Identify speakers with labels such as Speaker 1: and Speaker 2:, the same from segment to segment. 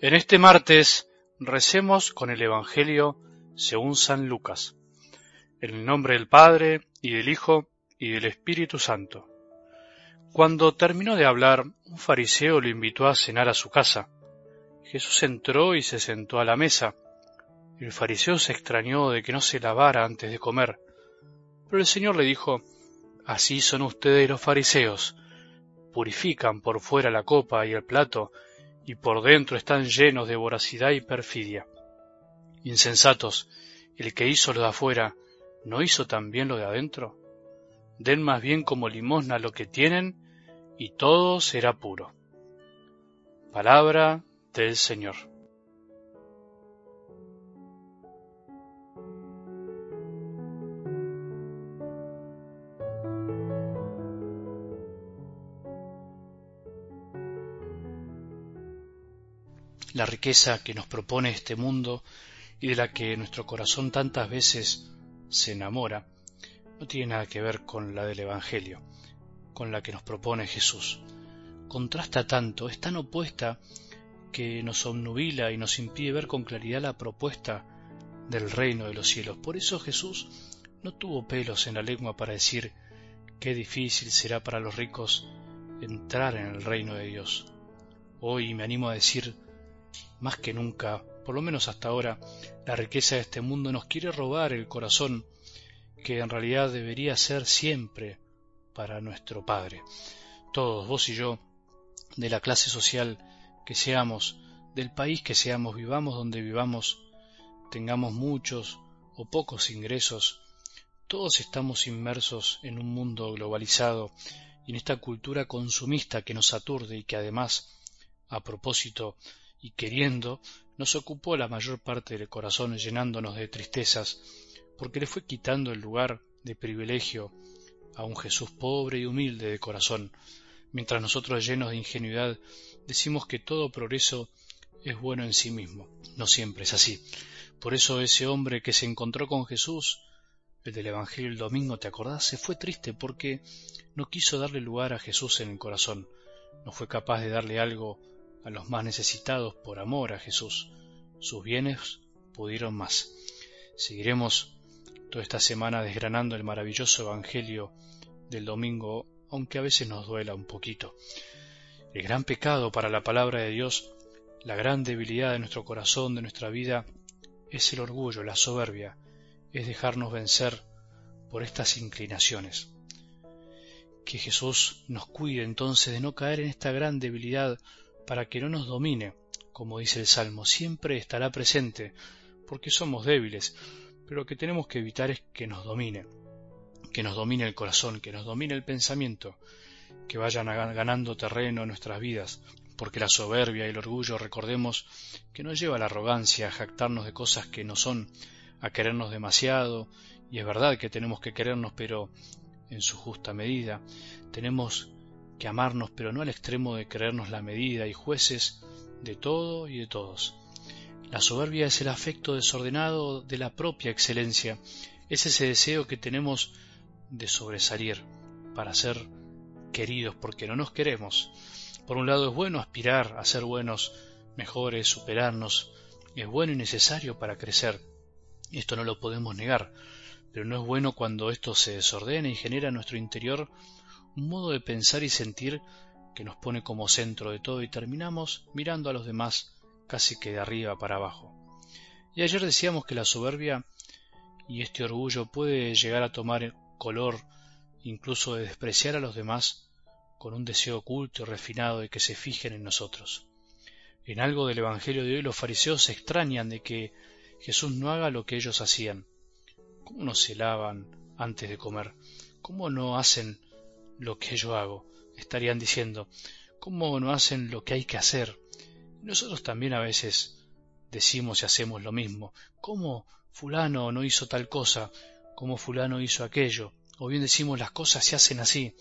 Speaker 1: En este martes recemos con el Evangelio según San Lucas, en el nombre del Padre y del Hijo y del Espíritu Santo. Cuando terminó de hablar, un fariseo lo invitó a cenar a su casa. Jesús entró y se sentó a la mesa. El fariseo se extrañó de que no se lavara antes de comer. Pero el Señor le dijo, Así son ustedes los fariseos. Purifican por fuera la copa y el plato, y por dentro están llenos de voracidad y perfidia. Insensatos, el que hizo lo de afuera, ¿no hizo también lo de adentro? Den más bien como limosna lo que tienen, y todo será puro. Palabra del Señor. La riqueza que nos propone este mundo y de la que nuestro corazón tantas veces se enamora, no tiene nada que ver con la del Evangelio, con la que nos propone Jesús. Contrasta tanto, es tan opuesta que nos obnubila y nos impide ver con claridad la propuesta del reino de los cielos. Por eso Jesús no tuvo pelos en la lengua para decir qué difícil será para los ricos entrar en el reino de Dios. Hoy me animo a decir más que nunca, por lo menos hasta ahora, la riqueza de este mundo nos quiere robar el corazón que en realidad debería ser siempre para nuestro Padre. Todos, vos y yo, de la clase social que seamos, del país que seamos, vivamos donde vivamos, tengamos muchos o pocos ingresos, todos estamos inmersos en un mundo globalizado y en esta cultura consumista que nos aturde y que además, a propósito, y queriendo, nos ocupó la mayor parte del corazón llenándonos de tristezas, porque le fue quitando el lugar de privilegio a un Jesús pobre y humilde de corazón, mientras nosotros llenos de ingenuidad decimos que todo progreso es bueno en sí mismo. No siempre es así. Por eso ese hombre que se encontró con Jesús, el del Evangelio del domingo, ¿te acordás? Se fue triste porque no quiso darle lugar a Jesús en el corazón, no fue capaz de darle algo a los más necesitados por amor a Jesús. Sus bienes pudieron más. Seguiremos toda esta semana desgranando el maravilloso Evangelio del domingo, aunque a veces nos duela un poquito. El gran pecado para la palabra de Dios, la gran debilidad de nuestro corazón, de nuestra vida, es el orgullo, la soberbia, es dejarnos vencer por estas inclinaciones. Que Jesús nos cuide entonces de no caer en esta gran debilidad para que no nos domine, como dice el Salmo, siempre estará presente, porque somos débiles, pero lo que tenemos que evitar es que nos domine, que nos domine el corazón, que nos domine el pensamiento, que vayan ganando terreno en nuestras vidas, porque la soberbia y el orgullo, recordemos, que nos lleva a la arrogancia, a jactarnos de cosas que no son, a querernos demasiado, y es verdad que tenemos que querernos, pero en su justa medida. Tenemos que amarnos, pero no al extremo de creernos la medida y jueces de todo y de todos. La soberbia es el afecto desordenado de la propia excelencia, es ese deseo que tenemos de sobresalir, para ser queridos, porque no nos queremos. Por un lado es bueno aspirar a ser buenos, mejores, superarnos, es bueno y necesario para crecer, esto no lo podemos negar, pero no es bueno cuando esto se desordena y genera en nuestro interior un modo de pensar y sentir que nos pone como centro de todo y terminamos mirando a los demás casi que de arriba para abajo. Y ayer decíamos que la soberbia y este orgullo puede llegar a tomar color incluso de despreciar a los demás con un deseo oculto y refinado de que se fijen en nosotros. En algo del Evangelio de hoy los fariseos se extrañan de que Jesús no haga lo que ellos hacían. ¿Cómo no se lavan antes de comer? ¿Cómo no hacen lo que yo hago. Estarían diciendo, ¿cómo no hacen lo que hay que hacer? nosotros también a veces decimos y hacemos lo mismo. ¿Cómo fulano no hizo tal cosa? ¿Cómo fulano hizo aquello? O bien decimos las cosas se hacen así,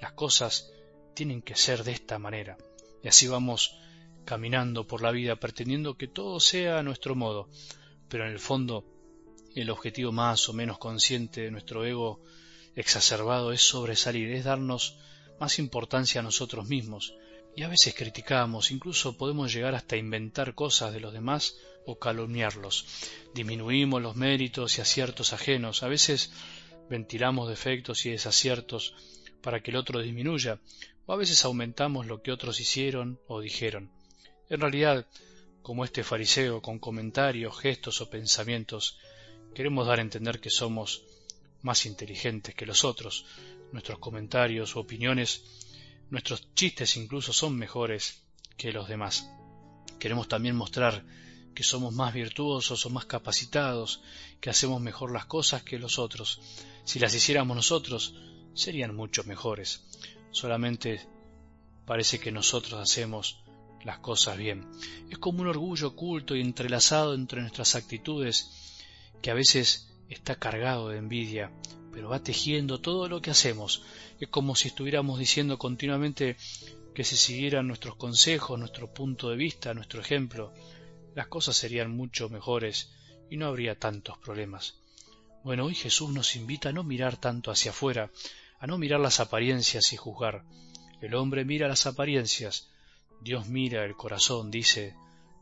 Speaker 1: las cosas tienen que ser de esta manera. Y así vamos caminando por la vida pretendiendo que todo sea a nuestro modo, pero en el fondo el objetivo más o menos consciente de nuestro ego exacerbado es sobresalir, es darnos más importancia a nosotros mismos, y a veces criticamos, incluso podemos llegar hasta inventar cosas de los demás o calumniarlos. Disminuimos los méritos y aciertos ajenos, a veces ventilamos defectos y desaciertos para que el otro disminuya, o a veces aumentamos lo que otros hicieron o dijeron. En realidad, como este fariseo, con comentarios, gestos o pensamientos, queremos dar a entender que somos más inteligentes que los otros. Nuestros comentarios o opiniones, nuestros chistes incluso son mejores que los demás. Queremos también mostrar que somos más virtuosos o más capacitados, que hacemos mejor las cosas que los otros. Si las hiciéramos nosotros, serían mucho mejores. Solamente parece que nosotros hacemos las cosas bien. Es como un orgullo oculto y entrelazado entre nuestras actitudes que a veces está cargado de envidia, pero va tejiendo todo lo que hacemos. Es como si estuviéramos diciendo continuamente que si siguieran nuestros consejos, nuestro punto de vista, nuestro ejemplo, las cosas serían mucho mejores y no habría tantos problemas. Bueno, hoy Jesús nos invita a no mirar tanto hacia afuera, a no mirar las apariencias y juzgar. El hombre mira las apariencias, Dios mira el corazón, dice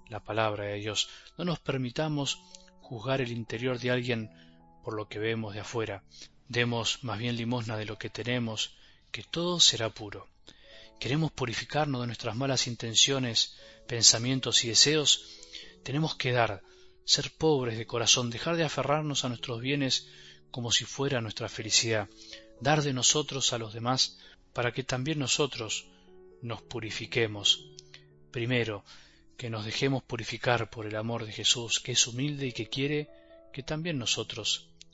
Speaker 1: la palabra de Dios. No nos permitamos juzgar el interior de alguien por lo que vemos de afuera. Demos más bien limosna de lo que tenemos, que todo será puro. Queremos purificarnos de nuestras malas intenciones, pensamientos y deseos, tenemos que dar, ser pobres de corazón, dejar de aferrarnos a nuestros bienes como si fuera nuestra felicidad, dar de nosotros a los demás para que también nosotros nos purifiquemos. Primero, que nos dejemos purificar por el amor de Jesús, que es humilde y que quiere que también nosotros